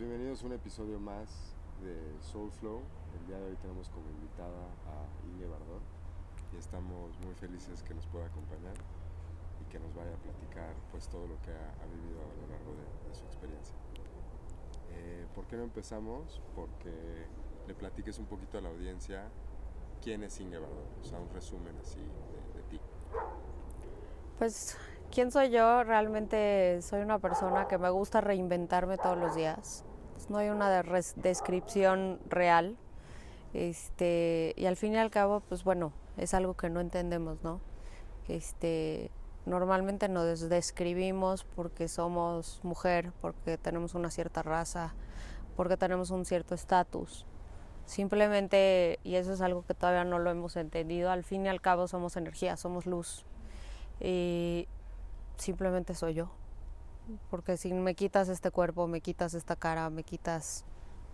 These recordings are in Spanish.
bienvenidos a un episodio más de Soul Flow. El día de hoy tenemos como invitada a Inge Bardón y estamos muy felices que nos pueda acompañar y que nos vaya a platicar pues todo lo que ha, vivido a lo largo de, su experiencia. Eh, ¿Por qué no empezamos? Porque le platiques un poquito a la audiencia quién es Inge Bardón, o sea, un resumen así de, de ti. Pues ¿Quién soy yo? Realmente soy una persona que me gusta reinventarme todos los días. No hay una descripción real. Este, y al fin y al cabo, pues bueno, es algo que no entendemos, ¿no? Este, normalmente nos describimos porque somos mujer, porque tenemos una cierta raza, porque tenemos un cierto estatus. Simplemente, y eso es algo que todavía no lo hemos entendido, al fin y al cabo somos energía, somos luz. Y simplemente soy yo. Porque si me quitas este cuerpo, me quitas esta cara, me quitas...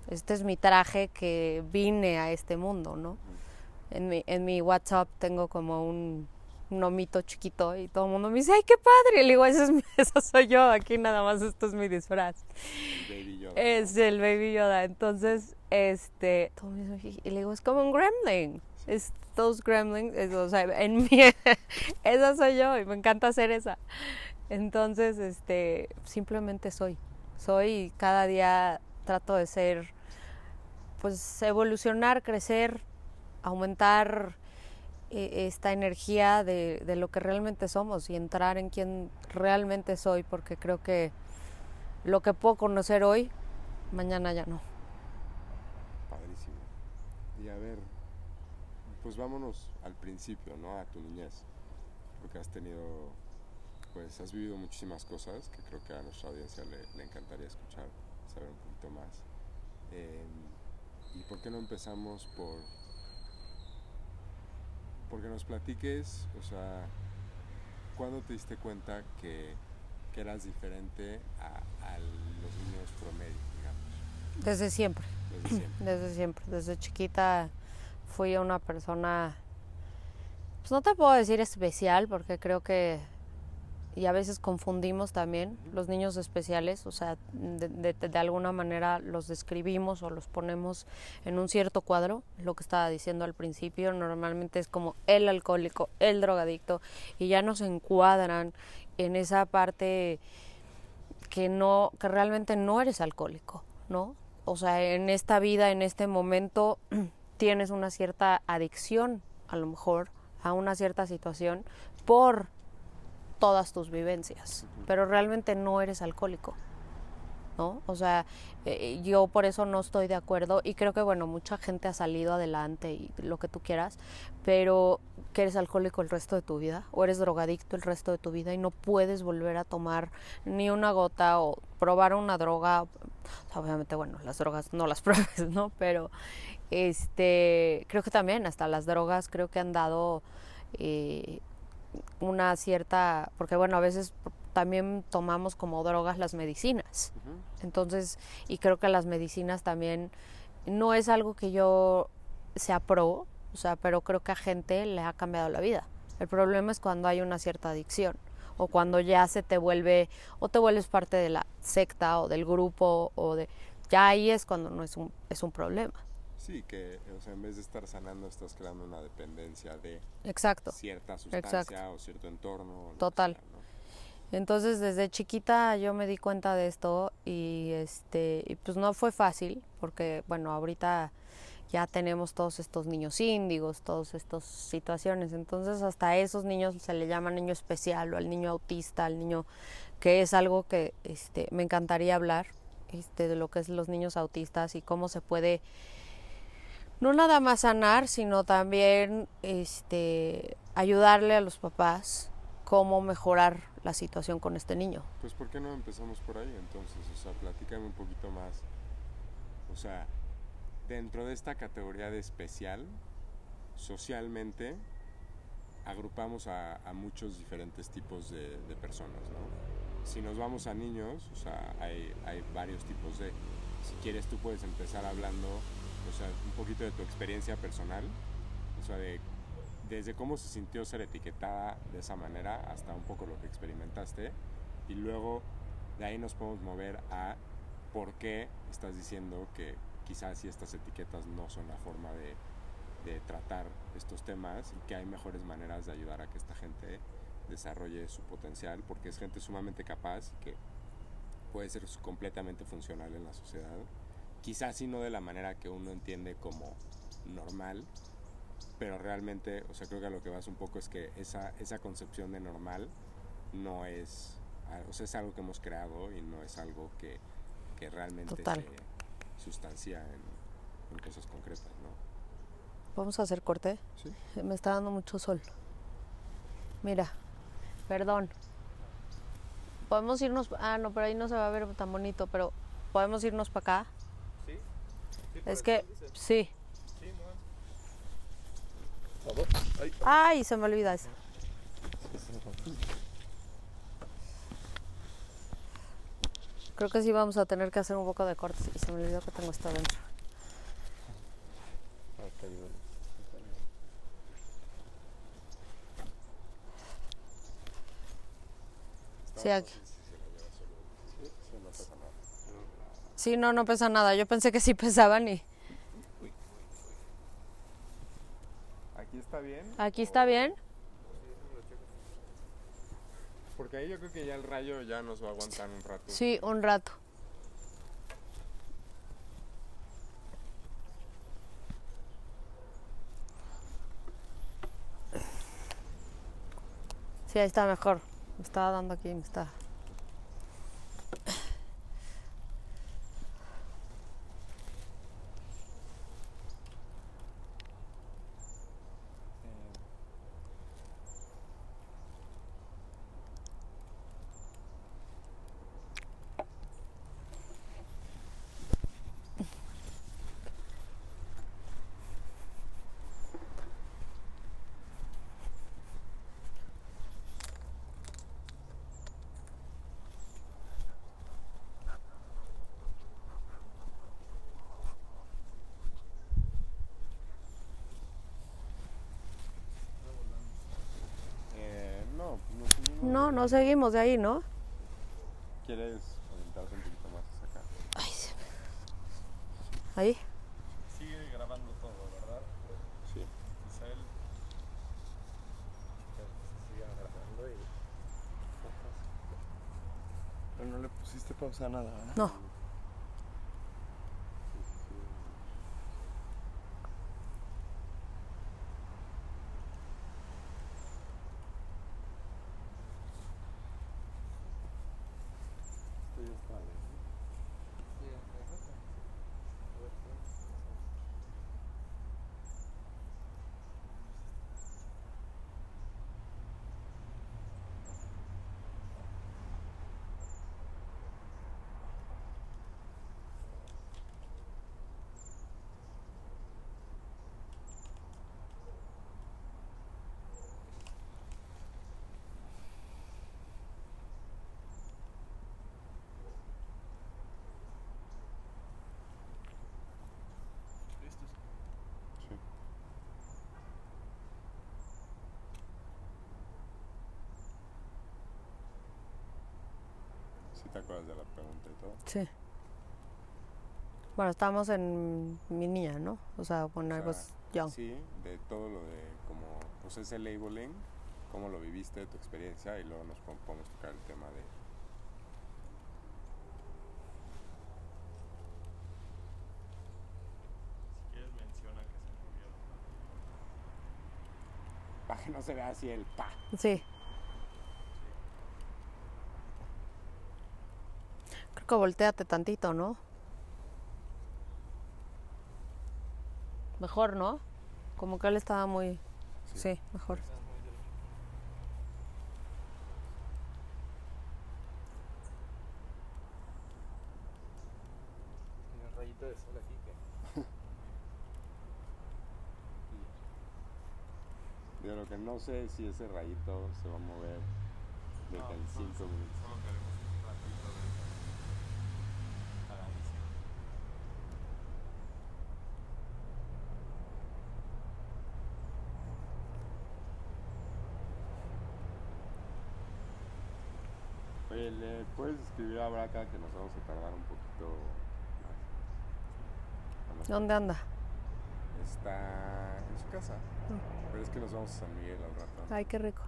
Este es mi traje que vine a este mundo, ¿no? En mi, en mi WhatsApp tengo como un, un omito chiquito y todo el mundo me dice, ¡ay, qué padre! Y le digo, eso, es, eso soy yo, aquí nada más esto es mi disfraz. Es el Baby Yoda. Entonces, este, todo y le digo, es como un gremlin. Estos gremlins, o sea, en mí, esa soy yo y me encanta hacer esa. Entonces, este, simplemente soy. Soy y cada día trato de ser, pues evolucionar, crecer, aumentar eh, esta energía de, de, lo que realmente somos y entrar en quien realmente soy, porque creo que lo que puedo conocer hoy, mañana ya no. Padrísimo. Y a ver, pues vámonos al principio, ¿no? A tu niñez. Porque has tenido, pues has vivido muchísimas cosas que creo que a nuestra audiencia le, encantaría escuchar, saber un poquito más. Em, ¿Y por qué no empezamos por, porque nos platiques, o sea, ¿cuándo te diste cuenta que, que eras diferente a, a, los niños promedio, digamos? Desde siempre. Desde siempre. Desde siempre. Desde chiquita fui una persona, pues no te puedo decir especial, porque creo que, y a veces confundimos también los niños especiales, o sea, de, de, alguna manera los describimos o los ponemos en un cierto cuadro, lo que estaba diciendo al principio, normalmente es como el alcohólico, el drogadicto, y ya nos encuadran en esa parte que no, que realmente no eres alcohólico, ¿no? O sea, en esta vida, en este momento, tienes una cierta adicción, a lo mejor, a una cierta situación por todas tus vivencias, pero realmente no eres alcohólico. ¿No? O sea, eh, yo por eso no estoy de acuerdo y creo que, bueno, mucha gente ha salido adelante y lo que tú quieras, pero que eres alcohólico el resto de tu vida o eres drogadicto el resto de tu vida y no puedes volver a tomar ni una gota o probar una droga. obviamente, bueno, las drogas no las pruebes, ¿no? Pero este, creo que también hasta las drogas creo que han dado eh, una cierta, porque bueno, a veces también tomamos como drogas las medicinas. Entonces, y creo que las medicinas también no es algo que yo sea pro, o sea, pero creo que a gente le ha cambiado la vida. El problema es cuando hay una cierta adicción o cuando ya se te vuelve o te vuelves parte de la secta o del grupo o de ya ahí es cuando no es un es un problema. Sí, que o sea, en vez de estar sanando estás creando una dependencia de Exacto. cierta sustancia o cierto entorno. Total. Entonces desde chiquita yo me di cuenta de esto y este y pues no fue fácil porque bueno ahorita ya tenemos todos estos niños índigos, todas estas situaciones. Entonces hasta a esos niños se le llama niño especial o al niño autista, al niño que es algo que este, me encantaría hablar este, de lo que es los niños autistas y cómo se puede no nada más sanar, sino también este, ayudarle a los papás cómo mejorar la situación con este niño. Pues ¿por qué no empezamos por ahí entonces? O sea, platícame un poquito más. O sea, dentro de esta categoría de especial, socialmente agrupamos a, muchos diferentes tipos de, personas, ¿no? Si nos vamos a niños, o sea, hay, hay varios tipos de... Si quieres tú puedes empezar hablando o sea, un poquito de tu experiencia personal, o sea, de, desde cómo se sintió ser etiquetada de esa manera hasta un poco lo que experimentaste y luego de ahí nos podemos mover a por qué estás diciendo que quizás si estas etiquetas no son la forma de, de tratar estos temas y que hay mejores maneras de ayudar a que esta gente desarrolle su potencial, porque es gente sumamente capaz y que puede ser completamente funcional en la sociedad. Quizás sí no de la manera que uno entiende como normal, pero realmente, o sea, creo que a lo que vas un poco es que esa, esa concepción de normal no es, o sea, es algo que hemos creado y no es algo que, que realmente Total. se sustancia en, en cosas concretas, ¿no? Vamos a hacer corte. Sí. Me está dando mucho sol. Mira, perdón. Podemos irnos. Ah, no, pero ahí no se va a ver tan bonito, pero podemos irnos para acá. Es que, sí. Ay, se me olvida eso. Creo que sí vamos a tener que hacer un poco de cortes y se me olvidó que tengo esto adentro. Sí, aquí. Sí, sí, no pasa nada. Sí, no, no pesa nada. Yo pensé que sí pesaban y ¿Aquí está bien? aquí está bien. Porque ahí yo creo que ya el rayo ya nos va a aguantar un rato. Sí, un rato. Sí, ahí está mejor. Me estaba dando aquí, me está. Eh, no, no. No, seguimos de ahí, ¿no? ¿Quieres orientarte un poquito más hacia acá? Ay, sí. Ahí. Sigue grabando todo, ¿verdad? Sí. Isabel. Se siga grabando y. Pero no le pusiste pausa a nada, ¿verdad? No. Esto ya está bien. ¿Listos? Sí. ¿Sí te acuerdas de la pregunta y todo? Sí. Bueno, estamos en mi niña, ¿no? O sea, was young. Sí, de todo lo de como, pues ese labeling, cómo lo viviste, tu experiencia, y luego nos podemos tocar el tema de... Si quieres, menciona que se murió. Para que no se vea así el pa. Sí. Volteate tantito, ¿no? Mejor, ¿no? Como que él estaba muy... Sí, mejor. Tiene un rayito de sol aquí que. Yo lo que no sé es si ese rayito se va a mover desde No, en no, 5 solo- minutos. Solo queremos un ratito de. A la edición. Oye, ¿le puedes escribir a Braca que nos vamos a tardar un poquito? más. ¿Dónde anda? Está en su casa. Pero es que nos vamos a San Miguel al rato. Ay, qué rico.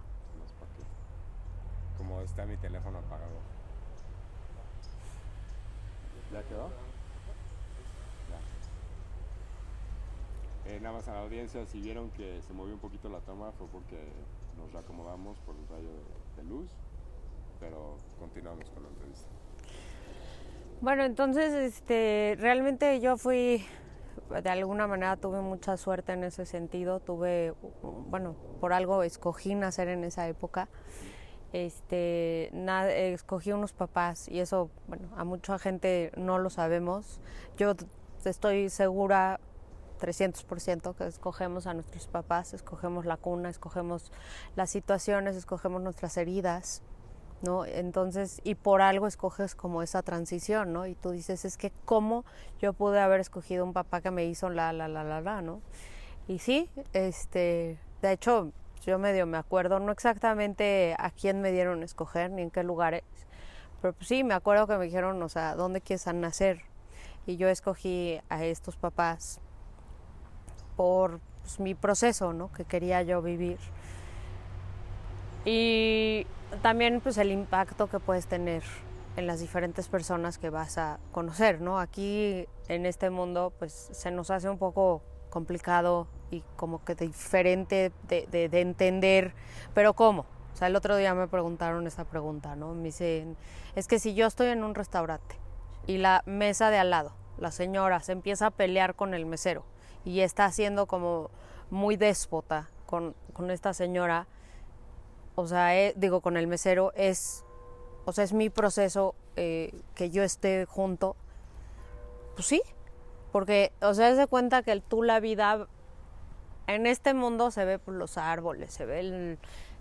Como está mi teléfono apagado. ¿Ya quedó? Ya. Eh, nada más a la audiencia, si vieron que se movió un poquito la toma fue porque nos reacomodamos por el rayo de, de luz. Pero continuamos con la entrevista. Bueno, entonces, este, realmente yo fui, de alguna manera tuve mucha suerte en ese sentido. Tuve, bueno, por algo escogí nacer en esa época. Este, escogí unos papás y eso, bueno, a mucha gente no lo sabemos. Yo estoy segura 300% que escogemos a nuestros papás, escogemos la cuna, escogemos las situaciones, escogemos nuestras heridas. ¿No? Entonces, y por algo escoges como esa transición, ¿no? Y tú dices, es que cómo yo pude haber escogido un papá que me hizo la, la, la, la, la, ¿no? Y sí, este, de hecho, yo medio me acuerdo, no exactamente a quién me dieron a escoger ni en qué lugares, pero pues sí, me acuerdo que me dijeron, o sea, ¿dónde quieres nacer? Y yo escogí a estos papás por pues, mi proceso, ¿no? Que quería yo vivir. Y también pues el impacto que puedes tener en las diferentes personas que vas a conocer, ¿no? Aquí en este mundo pues se nos hace un poco complicado y como que diferente de, de, de entender, pero ¿cómo? O sea, el otro día me preguntaron esa pregunta, ¿no? Me dicen, es que si yo estoy en un restaurante y la mesa de al lado, la señora se empieza a pelear con el mesero y está haciendo como muy déspota con, con esta señora, o sea, eh, digo, con el mesero, es, o sea, es mi proceso eh, que yo esté junto. Pues sí, porque, o sea, se cuenta que tú la vida, en este mundo se ve pues, los árboles, se ve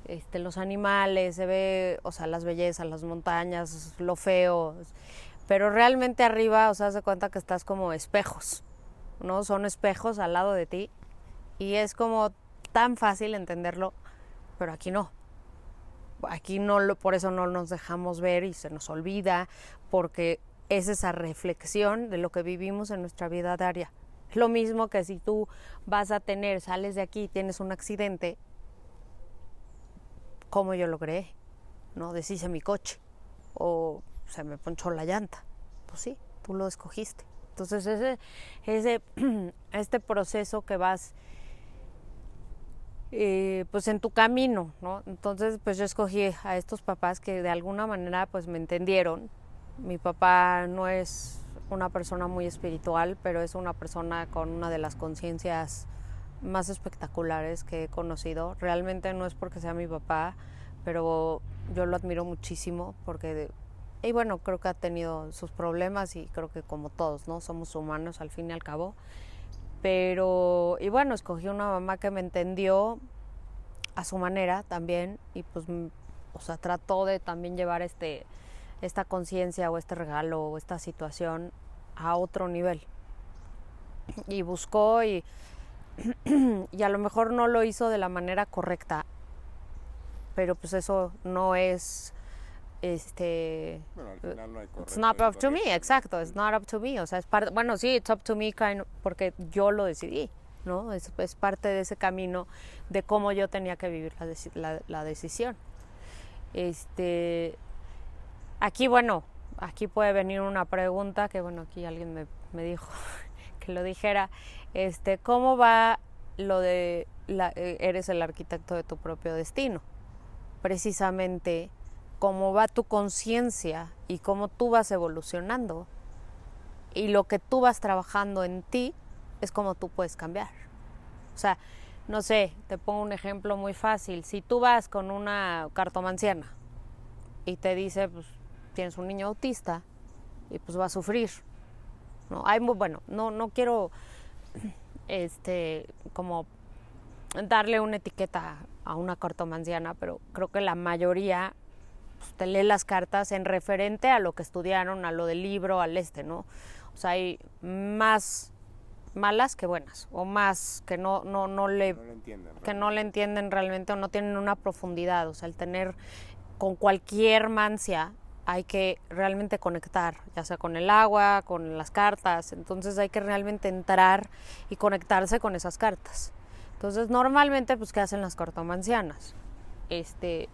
este, los animales, se ve, o sea, las bellezas, las montañas, lo feo, pero realmente arriba, o sea, se cuenta que estás como espejos, ¿no? Son espejos al lado de ti y es como tan fácil entenderlo, pero aquí no aquí no lo, por eso no nos dejamos ver y se nos olvida, porque es esa reflexión de lo que vivimos en nuestra vida diaria. Es lo mismo que si tú vas a tener, sales de aquí, tienes un accidente, ¿cómo yo lo creé? ¿No? Deshice mi coche o se me ponchó la llanta. Pues sí, tú lo escogiste. Entonces ese, ese este proceso que vas eh, pues en tu camino, ¿no? Entonces, pues yo escogí a estos papás que de alguna manera pues me entendieron. Mi papá no es una persona muy espiritual, pero es una persona con una de las conciencias más espectaculares que he conocido. Realmente no es porque sea mi papá, pero yo lo admiro muchísimo porque y bueno, creo que ha tenido sus problemas y creo que como todos, ¿no? Somos humanos al fin y al cabo pero y bueno escogí una mamá que me entendió a su manera también y pues o sea trató de también llevar este esta conciencia o este regalo o esta situación a otro nivel. Y buscó y y a lo mejor no lo hizo de la manera correcta pero pues eso no es este Bueno, al final no hay It's correcto not ni up to me, exacto, it's not up to me, o sea, es parte, bueno, sí, it's up to me kind of- porque yo lo decidí, ¿no? Es, es parte de ese camino de cómo yo tenía que vivir la, deci- la, la decisión. Este, aquí, bueno, aquí puede venir una pregunta que, bueno, aquí alguien me, me dijo que lo dijera, este, ¿cómo va lo de la, eh, eres el arquitecto de tu propio destino? Precisamente cómo va tu conciencia y cómo tú vas evolucionando y lo que tú vas trabajando en ti es como tú puedes cambiar. O sea, no sé, te pongo un ejemplo muy fácil. Si tú vas con una cartomanciana y te dice, pues tienes un niño autista y pues va a sufrir. No, hay bueno, no no quiero este como darle una etiqueta a una cartomanciana, pero creo que la mayoría pues, te lee las cartas en referente a lo que estudiaron, a lo del libro, al este, ¿no? O sea, hay más malas que buenas, o más que no, no, no le No entienden. que no le entienden realmente o no tienen una profundidad. O sea, el tener con cualquier mancia hay que realmente conectar, ya sea con el agua, con las cartas, entonces hay que realmente entrar y conectarse con esas cartas. Entonces, normalmente, pues, ¿qué hacen las cartomancianas? Este,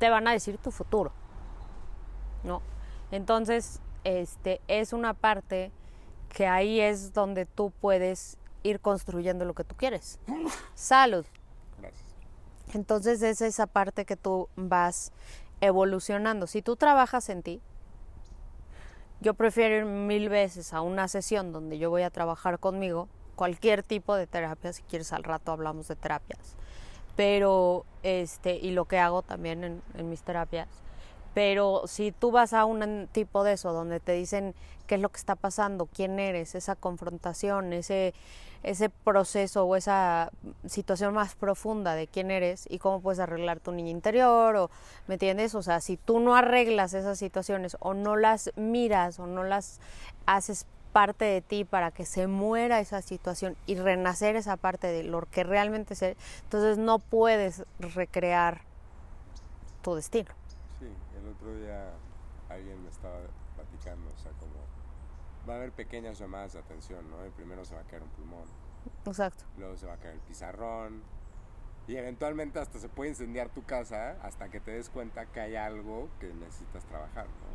te van a decir tu futuro, ¿no? Entonces, este, es una parte que ahí es donde tú puedes ir construyendo lo que tú quieres. Salud. Gracias. Entonces es esa parte que tú vas evolucionando. Si tú trabajas en ti, yo prefiero ir mil veces a una sesión donde yo voy a trabajar conmigo, cualquier tipo de terapia, si quieres al rato hablamos de terapias, pero este, y lo que hago también en, mis terapias, pero si tú vas a un tipo de eso donde te dicen qué es lo que está pasando, quién eres, esa confrontación, ese, ese proceso o esa situación más profunda de quién eres y cómo puedes arreglar tu niño interior o me entiendes o sea si tú no arreglas esas situaciones o no las miras o no las haces parte de ti para que se muera esa situación y renacer esa parte de lo que realmente es entonces no puedes recrear tu destino Sí, el otro día alguien me estaba platicando, o sea, como va a haber pequeñas llamadas de atención, ¿no? Y primero se va a caer un pulmón, exacto luego se va a caer el pizarrón y eventualmente hasta se puede incendiar tu casa hasta que te des cuenta que hay algo que necesitas trabajar, ¿no?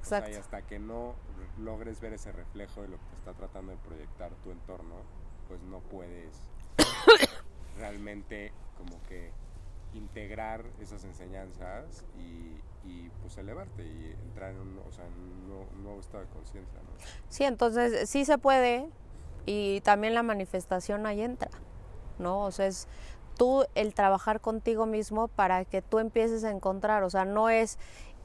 O sea, y exacto hasta que no re- logres ver ese reflejo de lo que te está tratando de proyectar tu entorno, pues no puedes realmente como que integrar esas enseñanzas y, y, pues elevarte y entrar en un, o sea, en un nuevo, un nuevo estado de conciencia, ¿no? Sí, entonces sí se puede y también la manifestación ahí entra, ¿no? O sea, es tú el trabajar contigo mismo para que tú empieces a encontrar, o sea, no es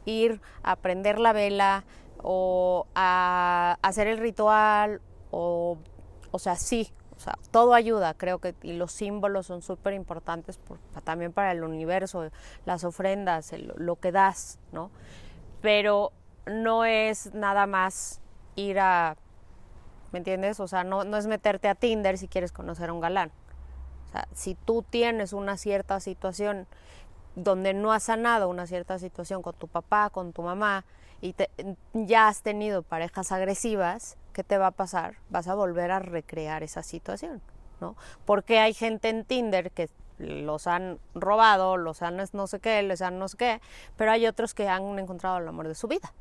ir a prender la vela o a hacer el ritual o, o sea, sí, o sea, todo ayuda, creo que, y los símbolos son súper importantes por- también para el universo, las ofrendas, lo que das, ¿no? Pero no es nada más ir a, ¿me entiendes? O sea, no, no es meterte a Tinder si quieres conocer a un galán. O sea, si tú tienes una cierta situación donde no has sanado una cierta situación con tu papá, con tu mamá, y ya has tenido parejas agresivas, ¿qué te va a pasar? Vas a volver a recrear esa situación, ¿no? Porque hay gente en Tinder que los han robado, los han no sé qué, les han no sé qué, pero hay otros que han encontrado el amor de su vida,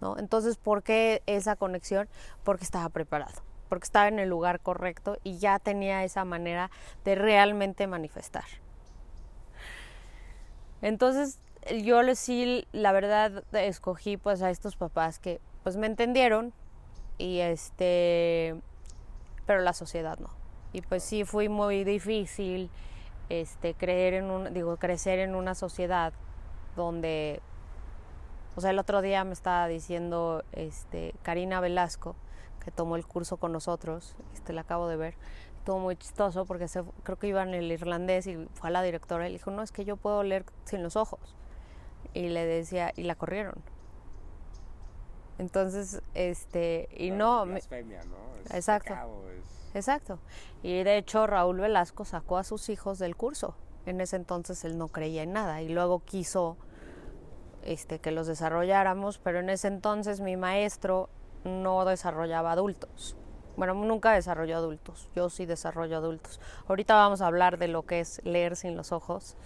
¿no? Entonces, ¿por qué esa conexión? Porque estaba preparado, porque estaba en el lugar correcto y ya tenía esa manera de realmente manifestar. Entonces, yo sí, la verdad, escogí pues a estos papás que pues me entendieron y este, pero la sociedad no. Y pues sí fue muy difícil este creer en un digo crecer en una sociedad donde o sea el otro día me estaba diciendo este Karina Velasco que tomó el curso con nosotros este la acabo de ver estuvo muy chistoso porque se, creo que iba en el irlandés y fue a la directora y le dijo no es que yo puedo leer sin los ojos y le decía y la corrieron entonces este y no me- Blasfemia, ¿no? Es Exacto. pecado, es- Exacto. Y de hecho Raúl Velasco sacó a sus hijos del curso. En ese entonces él no creía en nada y luego quiso este que los desarrolláramos, pero en ese entonces mi maestro no desarrollaba adultos. Bueno, nunca desarrolló adultos. Yo sí desarrollo adultos. Ahorita vamos a hablar de lo que es leer sin los ojos.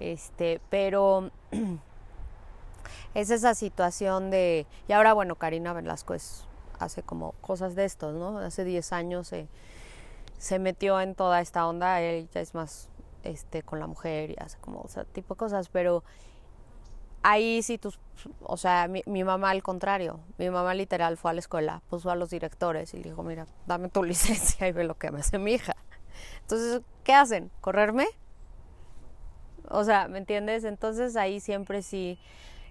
Este, pero es esa situación de y ahora bueno, Karina Velasco es hace como cosas de estos, ¿no? Hace 10 años se, se metió en toda esta onda, él ya es más este con la mujer y hace como o sea, tipo de cosas, pero ahí sí tus, o sea, mi, mi mamá al contrario, mi mamá literal fue a la escuela, puso a los directores y dijo, mira, dame tu licencia y ve lo que me hace mi hija. Entonces, ¿qué hacen? ¿Correrme? O sea, ¿me entiendes? Entonces ahí siempre sí,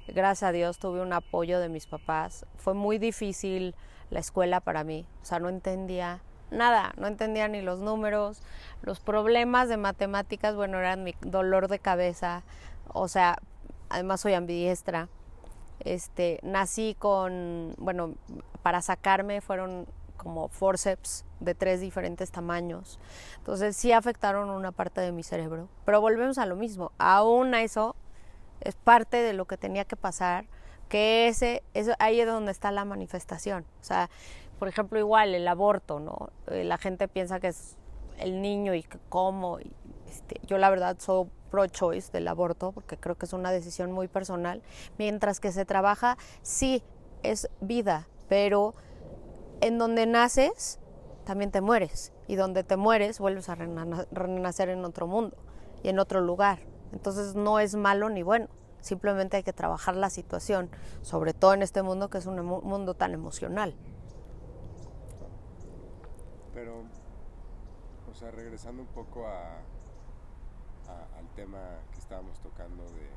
gracias a Dios, tuve un apoyo de mis papás. Fue muy difícil la escuela para mí. O sea, no entendía nada, no entendía ni los números, los problemas de matemáticas, bueno, eran mi dolor de cabeza. O sea, además soy ambidiestra. Este, nací con, bueno, para sacarme fueron como forceps de tres diferentes tamaños. Entonces sí afectaron una parte de mi cerebro. Pero volvemos a lo mismo. Aún eso es parte de lo que tenía que pasar que ese, eso, ahí es donde está la manifestación. O sea, por ejemplo, igual el aborto, ¿no? Eh, la gente piensa que es el niño y que cómo. Este, yo la verdad soy pro-choice del aborto porque creo que es una decisión muy personal. Mientras que se trabaja, sí, es vida, pero en donde naces, también te mueres. Y donde te mueres, vuelves a renacer en otro mundo y en otro lugar. Entonces no es malo ni bueno. Simplemente hay que trabajar la situación, sobre todo en este mundo que es un mundo tan emocional. Pero, o sea, regresando un poco a, al tema que estábamos tocando de,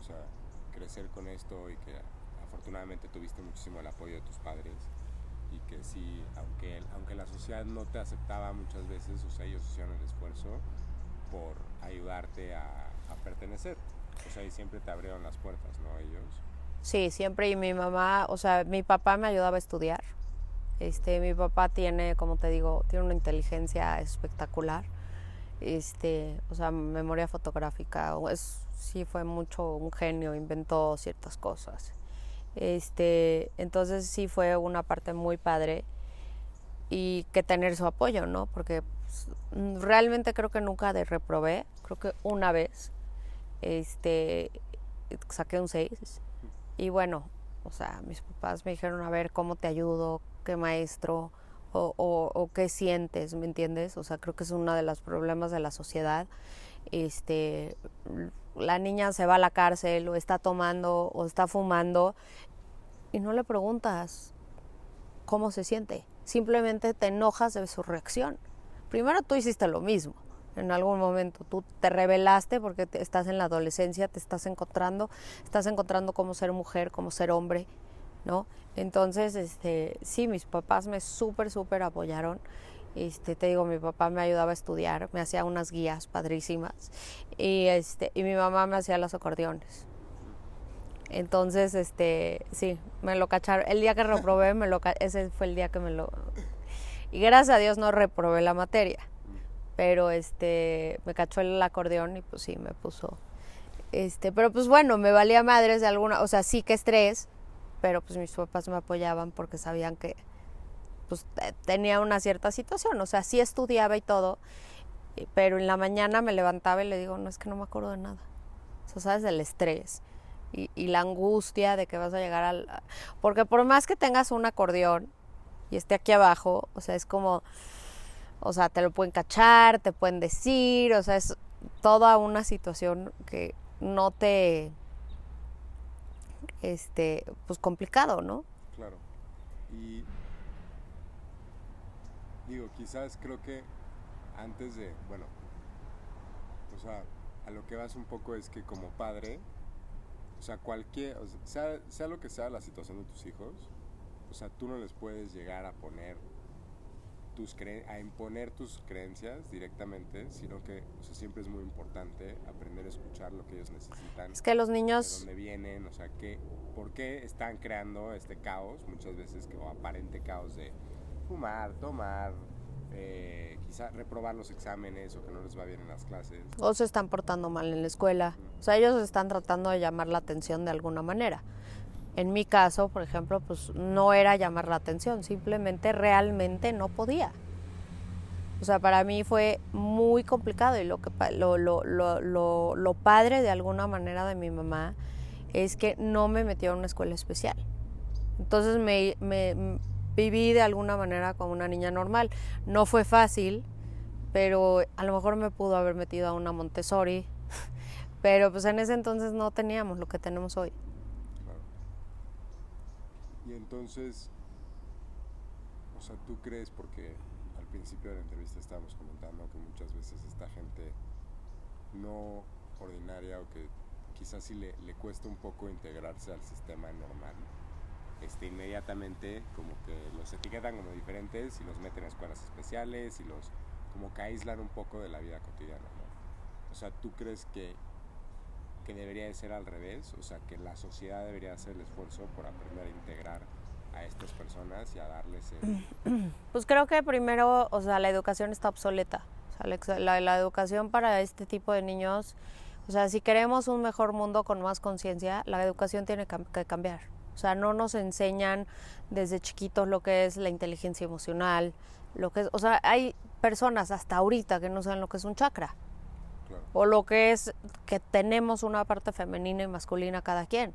o sea, crecer con esto y que afortunadamente tuviste muchísimo el apoyo de tus padres y que sí, aunque, aunque la sociedad no te aceptaba muchas veces, o sea, ellos hicieron el esfuerzo por ayudarte a, a pertenecer. O sea, y siempre te abrieron las puertas, ¿no? Ellos. Sí, siempre. Y mi mamá, o sea, mi papá me ayudaba a estudiar. Este, mi papá tiene, como te digo, tiene una inteligencia espectacular. Este, o sea, memoria fotográfica. Es, sí fue mucho un genio, inventó ciertas cosas. Este, entonces sí fue una parte muy padre y que tener su apoyo, ¿no? Porque pues, realmente creo que nunca de reprobé, creo que una vez este, saqué un 6. Y bueno, o sea, mis papás me dijeron, a ver, ¿cómo te ayudo? ¿Qué maestro? O, o, qué sientes, ¿me entiendes? O sea, creo que es uno de los problemas de la sociedad. Este, la niña se va a la cárcel o está tomando o está fumando y no le preguntas cómo se siente. Simplemente te enojas de su reacción. Primero tú hiciste lo mismo en algún momento. Tú te revelaste porque estás en la adolescencia, te estás encontrando, estás encontrando cómo ser mujer, cómo ser hombre, ¿no? Entonces, este, sí, mis papás me súper, súper apoyaron. Este, te digo, mi papá me ayudaba a estudiar, me hacía unas guías padrísimas y, este, y mi mamá me hacía los acordeones. Entonces, este, sí, me lo cacharon. El día que reprobé, me lo, ese fue el día que me lo... Y gracias a Dios no reprobé la materia pero este me cachó el acordeón y pues sí me puso este pero pues bueno me valía madres de alguna o sea sí que estrés pero pues mis papás me apoyaban porque sabían que pues tenía una cierta situación o sea sí estudiaba y todo pero en la mañana me levantaba y le digo no es que no me acuerdo de nada o sea sabes del estrés y, y la angustia de que vas a llegar al porque por más que tengas un acordeón y esté aquí abajo o sea es como o sea, te lo pueden cachar, te pueden decir, o sea, es toda una situación que no te, este, pues complicado, ¿no? Claro. Y digo, quizás creo que antes de, bueno, o sea, a lo que vas un poco es que como padre, o sea, cualquier, o sea, sea lo que sea la situación de tus hijos, o sea, tú no les puedes llegar a poner tus a imponer tus creencias directamente, sino que siempre es muy importante aprender a escuchar lo que ellos necesitan. Es que los niños... De dónde vienen, o sea, que, por qué están creando este caos, muchas veces, que, o aparente caos de fumar, tomar, eh, quizá reprobar los exámenes o que no les va bien en las clases. O se están portando mal en la escuela. O sea, ellos están tratando de llamar la atención de alguna manera. En mi caso, por ejemplo, pues no era llamar la atención, simplemente realmente no podía. O sea, para mí fue muy complicado y lo, que, lo, lo, lo, lo padre de alguna manera de mi mamá es que no me metió a una escuela especial. Entonces me, me viví de alguna manera como una niña normal. No fue fácil, pero a lo mejor me pudo haber metido a una Montessori, pero pues en ese entonces no teníamos lo que tenemos hoy. Y entonces, o sea, tú crees, porque al principio de la entrevista estábamos comentando que muchas veces esta gente no ordinaria o que quizás sí le, le cuesta un poco integrarse al sistema normal, este, inmediatamente como que los etiquetan como diferentes y los meten a escuelas especiales y los como que aíslan un poco de la vida cotidiana, ¿no? O sea, ¿tú crees que que debería de ser al revés, o sea, que la sociedad debería hacer el esfuerzo por aprender a integrar a estas personas y a darles Pues creo que primero, o sea, la educación está obsoleta. O sea, la, la, educación para este tipo de niños O sea, si queremos un mejor mundo con más conciencia, la educación tiene que cambiar. O sea, no nos enseñan desde chiquitos lo que es la inteligencia emocional, lo que es, o sea, hay personas hasta ahorita que no saben lo que es un chakra Claro. o lo que es que tenemos una parte femenina y masculina cada quien.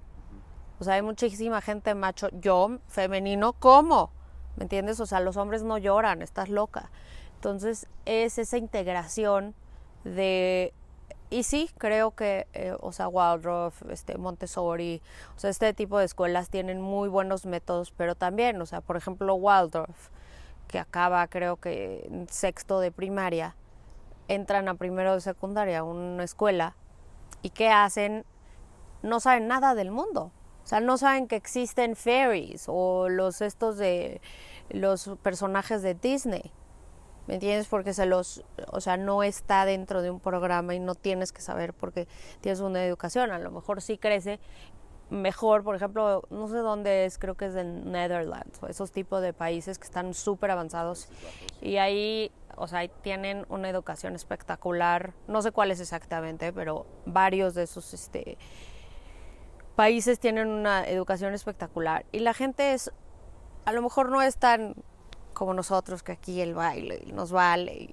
O sea, hay muchísima gente macho, yo femenino, ¿cómo? ¿Me entiendes? O sea, los hombres no lloran, estás loca. Entonces, es esa integración de y sí, creo que, eh, o sea, Waldorf, este, Montessori, o sea, este tipo de escuelas tienen muy buenos métodos, pero también, o sea, por ejemplo, Waldorf, que acaba creo que en sexto de primaria, entran a primero de secundaria a una escuela y ¿qué hacen? No saben nada del mundo. O sea, no saben que existen fairies o los estos de los personajes de Disney. ¿Me entiendes? Porque se los, o sea, no está dentro de un programa y no tienes que saber porque tienes una educación. A lo mejor sí crece mejor, por ejemplo, no sé dónde es, creo que es en Netherlands o esos tipos de países que están súper avanzados y ahí, o sea, tienen una educación espectacular. No sé cuál es exactamente, pero varios de esos, este, países tienen una educación espectacular y la gente es, a lo mejor no es tan como nosotros, que aquí el baile nos vale.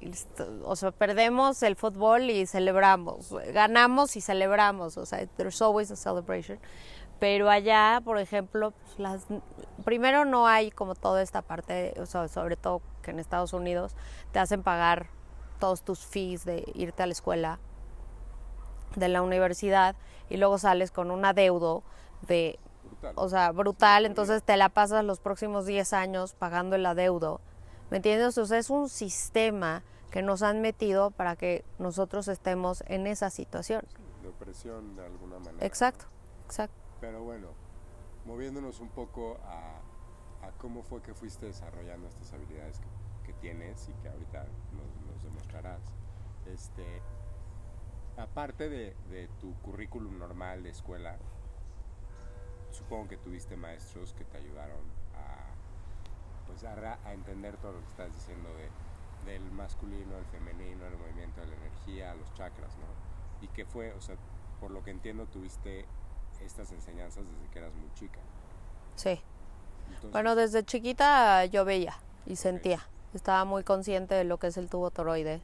o sea, perdemos el fútbol y celebramos, ganamos y celebramos, o sea, there's always a celebration. Pero allá, por ejemplo, pues, las, primero no hay como toda esta parte, o sea, sobre todo que en Estados Unidos te hacen pagar todos tus fees de irte a la escuela, de la universidad, y luego sales con un adeudo de Brutal. o sea, brutal, entonces te la pasas los próximos 10 años pagando el adeudo. ¿Me entiendes? O sea, es un sistema que nos han metido para que nosotros estemos en esa situación. de opresión de alguna manera. Exacto, exacto. Pero bueno, moviéndonos un poco a, cómo fue que fuiste desarrollando estas habilidades que, tienes y que ahorita nos, demostrarás. Este, aparte de, tu currículum normal de escuela, supongo que tuviste maestros que te ayudaron a, pues a entender todo lo que estás diciendo de, del masculino, el femenino, el movimiento de la energía, los chakras, ¿no? Y que fue, o sea, por lo que entiendo, tuviste estas enseñanzas desde que eras muy chica. Sí. Entonces, Bueno, desde chiquita yo veía y sentía. Estaba muy consciente de lo que es el tubo toroide.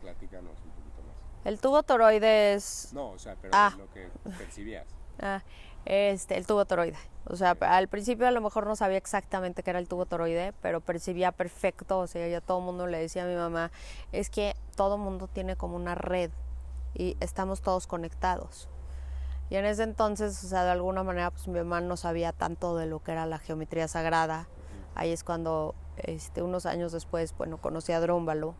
platícanos un poquito más. El tubo toroide es No, o sea, pero Ah. lo que percibías. Ah, este, el tubo toroide. O sea, al principio a lo mejor no sabía exactamente qué era el tubo toroide, pero percibía perfecto. O sea, ya todo el mundo le decía a mi mamá, es que todo el mundo tiene como una red y estamos todos conectados. Y en ese entonces, o sea, de alguna manera, pues mi mamá no sabía tanto de lo que era la geometría sagrada. Ahí es cuando, este, unos años después, bueno, conocí a Drómbalo.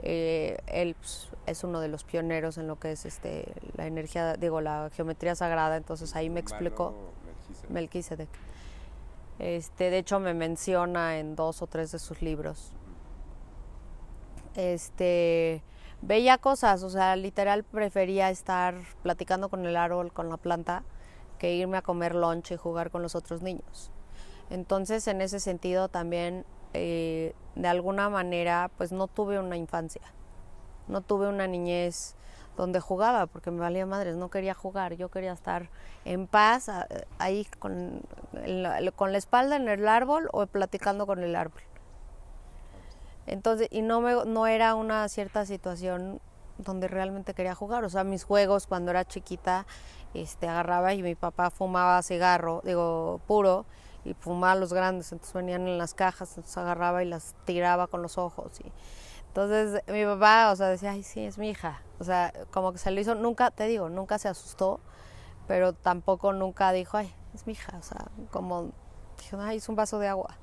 Eh, él pues, es uno de los pioneros en lo que es este la energía, digo, la geometría sagrada, entonces ahí me explicó. Melquisedec. Este, de hecho me menciona en dos o tres de sus libros. Este, veía cosas, o sea, literal prefería estar platicando con el árbol, con la planta, que irme a comer lunch y jugar con los otros niños. Entonces, en ese sentido también, eh, de alguna manera, pues no tuve una infancia, no tuve una niñez donde jugaba, porque me valía madres, no quería jugar, yo quería estar en paz, ahí con, con la espalda en el árbol o platicando con el árbol. Entonces, y no, me, no era una cierta situación donde realmente quería jugar. O sea, mis juegos cuando era chiquita, este, agarraba y mi papá fumaba cigarro, digo, puro, y fumaba los grandes, entonces venían en las cajas, entonces agarraba y las tiraba con los ojos. Y, entonces mi papá, o sea, decía, ay, sí, es mi hija. O sea, como que se lo hizo, nunca, te digo, nunca se asustó, pero tampoco nunca dijo, ay, es mi hija. O sea, como, dijo, ay, es un vaso de agua.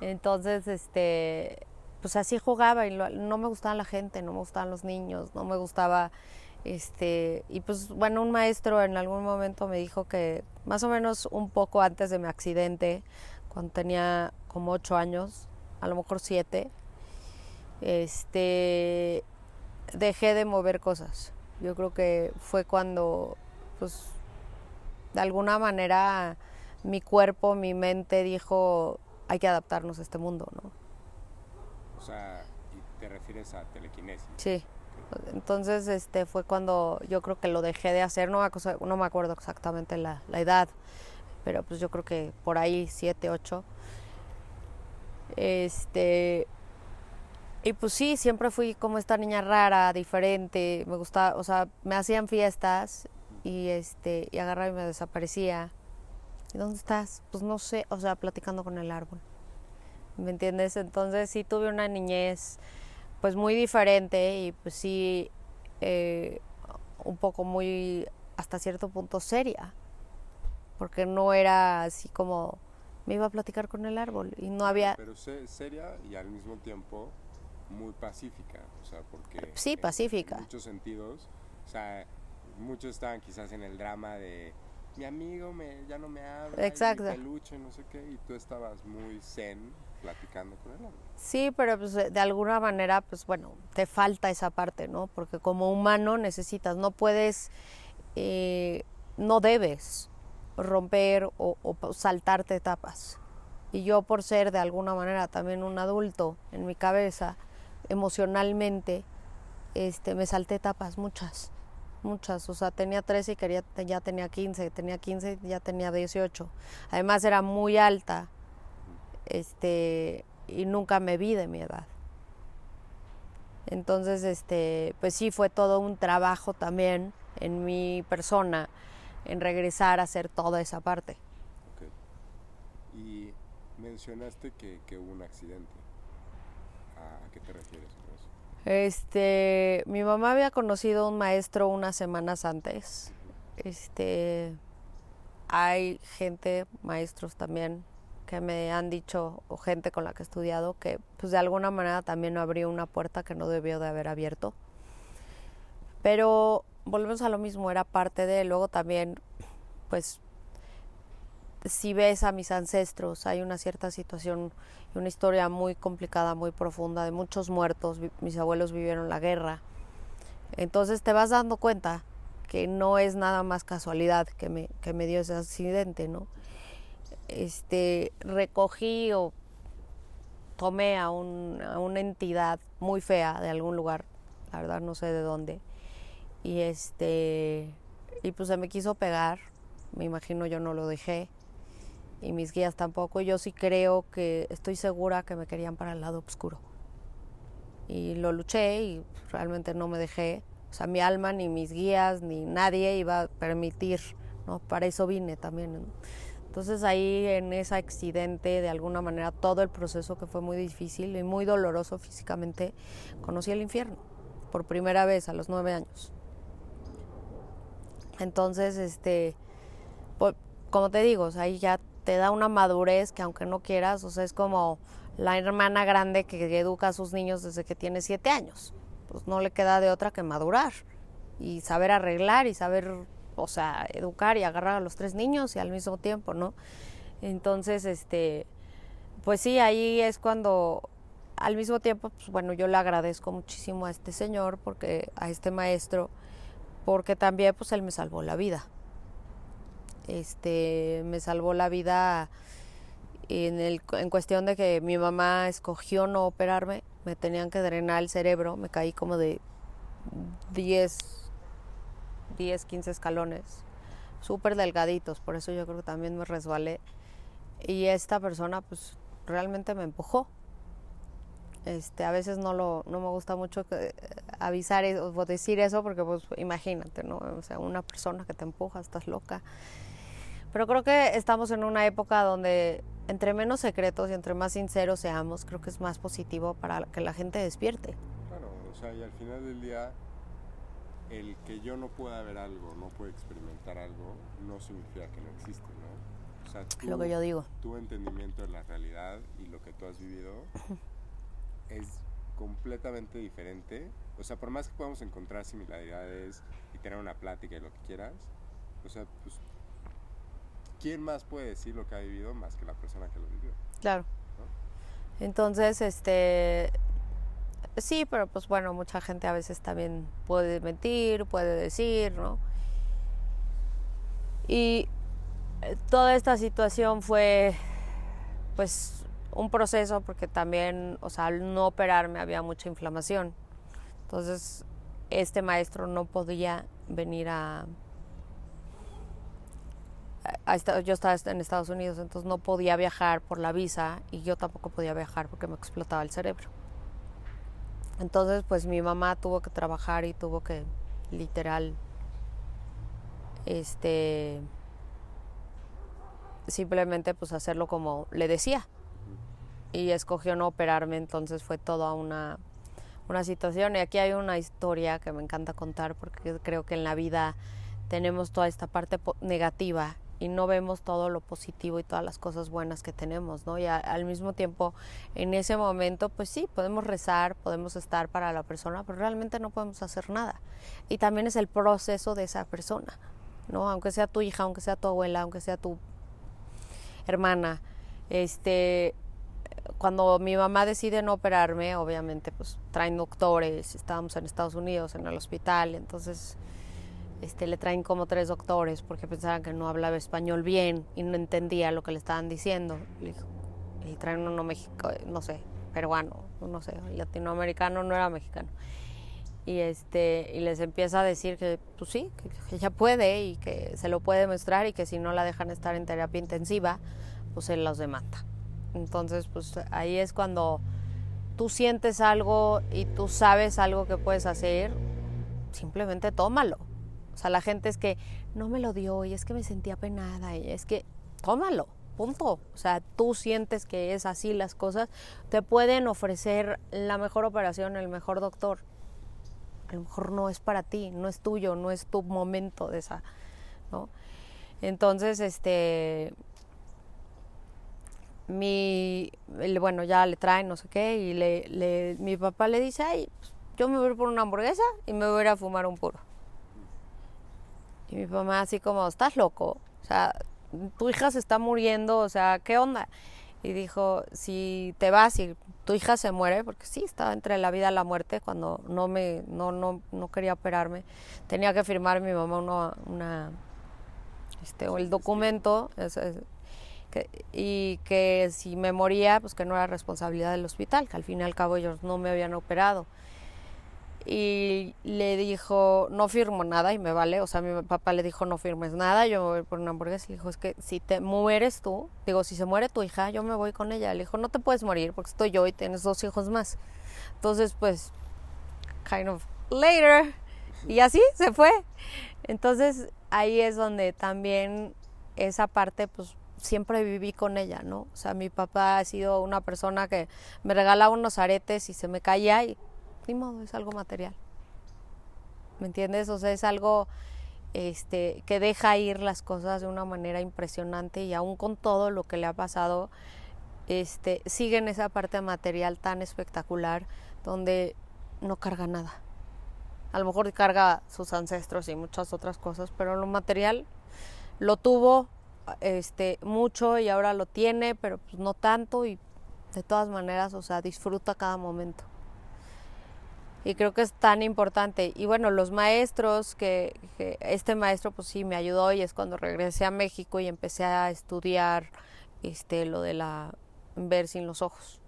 Entonces, este, pues así jugaba y no me gustaba la gente, no me gustaban los niños, no me gustaba, este, y pues bueno, un maestro en algún momento me dijo que más o menos un poco antes de mi accidente, cuando tenía como ocho años, a lo mejor siete, este, dejé de mover cosas. Yo creo que fue cuando, pues, de alguna manera mi cuerpo, mi mente dijo, hay que adaptarnos a este mundo, ¿no? Sea, y te refieres a telequinesis. Sí, Entonces, este fue cuando yo creo que lo dejé de hacer, no, no me acuerdo exactamente la, la edad, pero pues yo creo que por ahí, siete, ocho. Este, y pues sí, siempre fui como esta niña rara, diferente, me gustaba, o sea, me hacían fiestas y este, y agarraba y me desaparecía. ¿Y dónde estás? Pues no sé, o sea, platicando con el árbol. ¿Me entiendes? Entonces sí tuve una niñez pues muy diferente y pues sí eh, un poco muy hasta cierto punto seria porque no era así como me iba a platicar con el árbol y no había Pero se- seria y al mismo tiempo muy pacífica, o sea, porque... Sí, pacífica. En muchos sentidos, o sea, muchos estaban quizás en el drama de mi amigo me, ya no me habla, y Exacto. mi peluche, no sé qué, y tú estabas muy zen Sí, pero pues de alguna manera, pues bueno, te falta esa parte, ¿no? Porque como humano necesitas, no puedes, eh, no debes romper o, saltarte etapas. Y yo por ser de alguna manera también un adulto en mi cabeza, emocionalmente, este, me salté etapas, muchas, muchas. O sea, tenía 13 y quería, ya tenía 15, tenía 15 y ya tenía 18. Además era muy alta, este, y nunca me vi de mi edad. Entonces, este, pues sí fue todo un trabajo también en mi persona en regresar a hacer toda esa parte. Y mencionaste que, que hubo un accidente. ¿A qué te refieres con eso? Este, mi mamá había conocido a un maestro unas semanas antes. Este, hay gente, maestros también, que me han dicho, o gente con la que he estudiado, que pues de alguna manera también abrió una puerta que no debió de haber abierto. Pero volvemos a lo mismo, era parte de, luego también, pues, si ves a mis ancestros, hay una cierta situación y una historia muy complicada, muy profunda, de muchos muertos, mis abuelos vivieron la guerra. Entonces te vas dando cuenta que no es nada más casualidad que me, que me dio ese accidente, ¿no? Este, recogí o tomé a, un- a una entidad muy fea de algún lugar, la verdad no sé de dónde, y este, y pues se me quiso pegar, me imagino yo no lo dejé, y mis guías tampoco, yo sí creo que estoy segura que me querían para el lado oscuro. Y lo luché y realmente no me dejé, o sea, mi alma, ni mis guías, ni nadie iba a permitir, ¿no? Para eso vine también. Entonces ahí en ese accidente, de alguna manera, todo el proceso que fue muy difícil y muy doloroso físicamente, conocí el infierno por primera vez a los nueve años. Entonces, este, po- como te digo, ahí ya te da una madurez que aunque no quieras, o sea, es como la hermana grande que educa a sus niños desde que tiene siete años. Pues no le queda de otra que madurar y saber arreglar y saber, o sea, educar y agarrar a los tres niños y al mismo tiempo, ¿no? Entonces, este, pues sí, ahí es cuando al mismo tiempo, pues bueno, yo le agradezco muchísimo a este señor, porque a este maestro, porque también pues él me salvó la vida. Este, me salvó la vida en, el, en cuestión de que mi mamá escogió no operarme, me tenían que drenar el cerebro, me caí como de 10, 10 15 escalones, súper delgaditos, por eso yo creo que también me resbalé. Y esta persona pues realmente me empujó. Este, a veces no lo no me gusta mucho que, avisar e- o decir eso porque pues imagínate, ¿no? O sea, una persona que te empuja, estás loca. Pero creo que estamos en una época donde entre menos secretos y entre más sinceros seamos, creo que es más positivo para que la gente despierte. Claro, o sea, y al final del día, el que yo no pueda ver algo, no pueda experimentar algo, no significa que no existe, ¿no? O sea, tú, Lo que yo digo. tu entendimiento de la realidad y lo que tú has vivido es completamente diferente. O sea, por más que podamos encontrar similaridades y tener una plática y lo que quieras, o sea, pues, ¿quién más puede decir lo que ha vivido más que la persona que lo vivió? Claro. Entonces, este, sí, pero pues bueno, mucha gente a veces también puede mentir, puede decir, ¿no? Y eh, toda esta situación fue, pues, un proceso porque también, o sea, al no operarme había mucha inflamación. Entonces, este maestro no podía venir a, a yo estaba en Estados Unidos, entonces no podía viajar por la visa y yo tampoco podía viajar porque me explotaba el cerebro. Entonces, pues mi mamá tuvo que trabajar y tuvo que literal este simplemente pues hacerlo como le decía. Y escogió no operarme entonces fue toda una una situación. Y aquí hay una historia que me encanta contar porque creo que en la vida tenemos toda esta parte negativa y no vemos todo lo positivo y todas las cosas buenas que tenemos, ¿no? Y al mismo tiempo, en ese momento, pues sí, podemos rezar, podemos estar para la persona, pero realmente no podemos hacer nada. Y también es el proceso de esa persona, ¿no? Aunque sea tu hija, aunque sea tu abuela, aunque sea tu hermana, este, cuando mi mamá decide no operarme, obviamente, pues traen doctores, estábamos en Estados Unidos, en el hospital, entonces este, le traen como tres doctores porque pensaban que no hablaba español bien y no entendía lo que le estaban diciendo. Le traen uno México, no sé, peruano, no sé, latinoamericano, no era mexicano. Y, este, y les empieza a decir que, pues sí, que, que ella puede y que se lo puede mostrar y que si no la dejan estar en terapia intensiva, pues él los demanda. Entonces, pues ahí es cuando tú sientes algo y tú sabes algo que puedes hacer, simplemente tómalo. O sea, la gente es que no me lo dio y es que me sentía penada y es que tómalo, punto. O sea, tú sientes que es así las cosas, te pueden ofrecer la mejor operación, el mejor doctor. A lo mejor no es para ti, no es tuyo, no es tu momento de esa, ¿no? Entonces, este, mi, bueno, ya le traen no sé qué y le, le- mi papá le dice, ay, pues, yo me voy a ir por una hamburguesa y me voy a ir a fumar un puro. Y mi mamá así como, estás loco, o sea, tu hija se está muriendo, o sea, ¿qué onda? Y dijo, si te vas y tu hija se muere, porque sí, estaba entre la vida y la muerte cuando no me, no, no, no quería operarme, tenía que firmar mi mamá una, una este, o el documento, es- es- que- y que si me moría, pues que no era responsabilidad del hospital, que al fin y al cabo ellos no me habían operado. Y le dijo, no firmo nada y me vale, o sea, mi papá le dijo, no firmes nada, yo me voy por una hamburguesa. Le dijo, es que si te mueres tú, digo, si se muere tu hija, yo me voy con ella. Le dijo, no te puedes morir porque estoy yo y tienes dos hijos más. Entonces, pues, kind of later. Y así se fue. Entonces, ahí es donde también esa parte, pues, siempre viví con ella, ¿no? O sea, mi papá ha sido una persona que me regalaba unos aretes y se me caía y ni modo, es algo material. ¿Me entiendes? O sea, es algo este, que deja ir las cosas de una manera impresionante y aún con todo lo que le ha pasado, este, sigue en esa parte material tan espectacular donde no carga nada. A lo mejor carga sus ancestros y muchas otras cosas, pero lo material lo tuvo este, mucho y ahora lo tiene, pero pues no tanto y de todas maneras, o sea, disfruta cada momento y creo que es tan importante. Y bueno, los maestros, que, este maestro pues sí me ayudó y es cuando regresé a México y empecé a estudiar este, lo de la ver sin los ojos.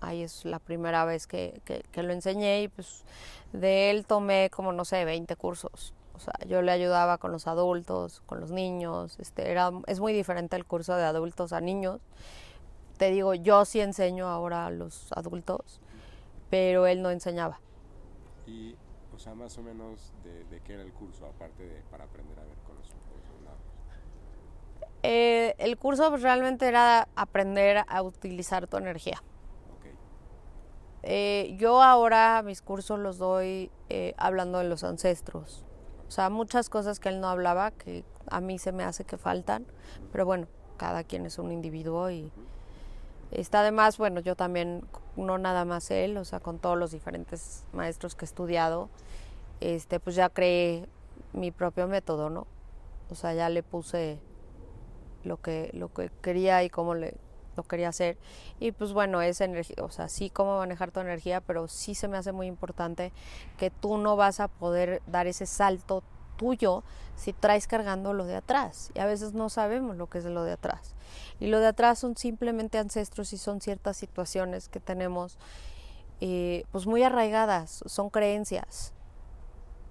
Ahí es la primera vez que, que, que lo enseñé y pues de él tomé como, no sé, 20 cursos. O sea, yo le ayudaba con los adultos, con los niños. Este, era, es muy diferente el curso de adultos a niños. Te digo, yo sí enseño ahora a los adultos, pero él no enseñaba. Y, o sea, más o menos de, de qué era el curso, aparte de para aprender a ver con los ojos. Eh, el curso pues, realmente era aprender a utilizar tu energía. Ok. Eh, yo ahora mis cursos los doy eh, hablando de los ancestros. O sea, muchas cosas que él no hablaba que a mí se me hace que faltan, pero bueno, cada quien es un individuo y está además, bueno, yo también, no nada más él, o sea, con todos los diferentes maestros que he estudiado, este, pues ya creé mi propio método, ¿no? O sea, ya le puse lo que, lo que quería y cómo le, lo quería hacer. Y pues bueno, es energía, o sea, sí cómo manejar tu energía, pero sí se me hace muy importante que tú no vas a poder dar ese salto si traes cargando lo de atrás. Y a veces no sabemos lo que es lo de atrás. Y lo de atrás son simplemente ancestros y son ciertas situaciones que tenemos eh, pues muy arraigadas, son creencias.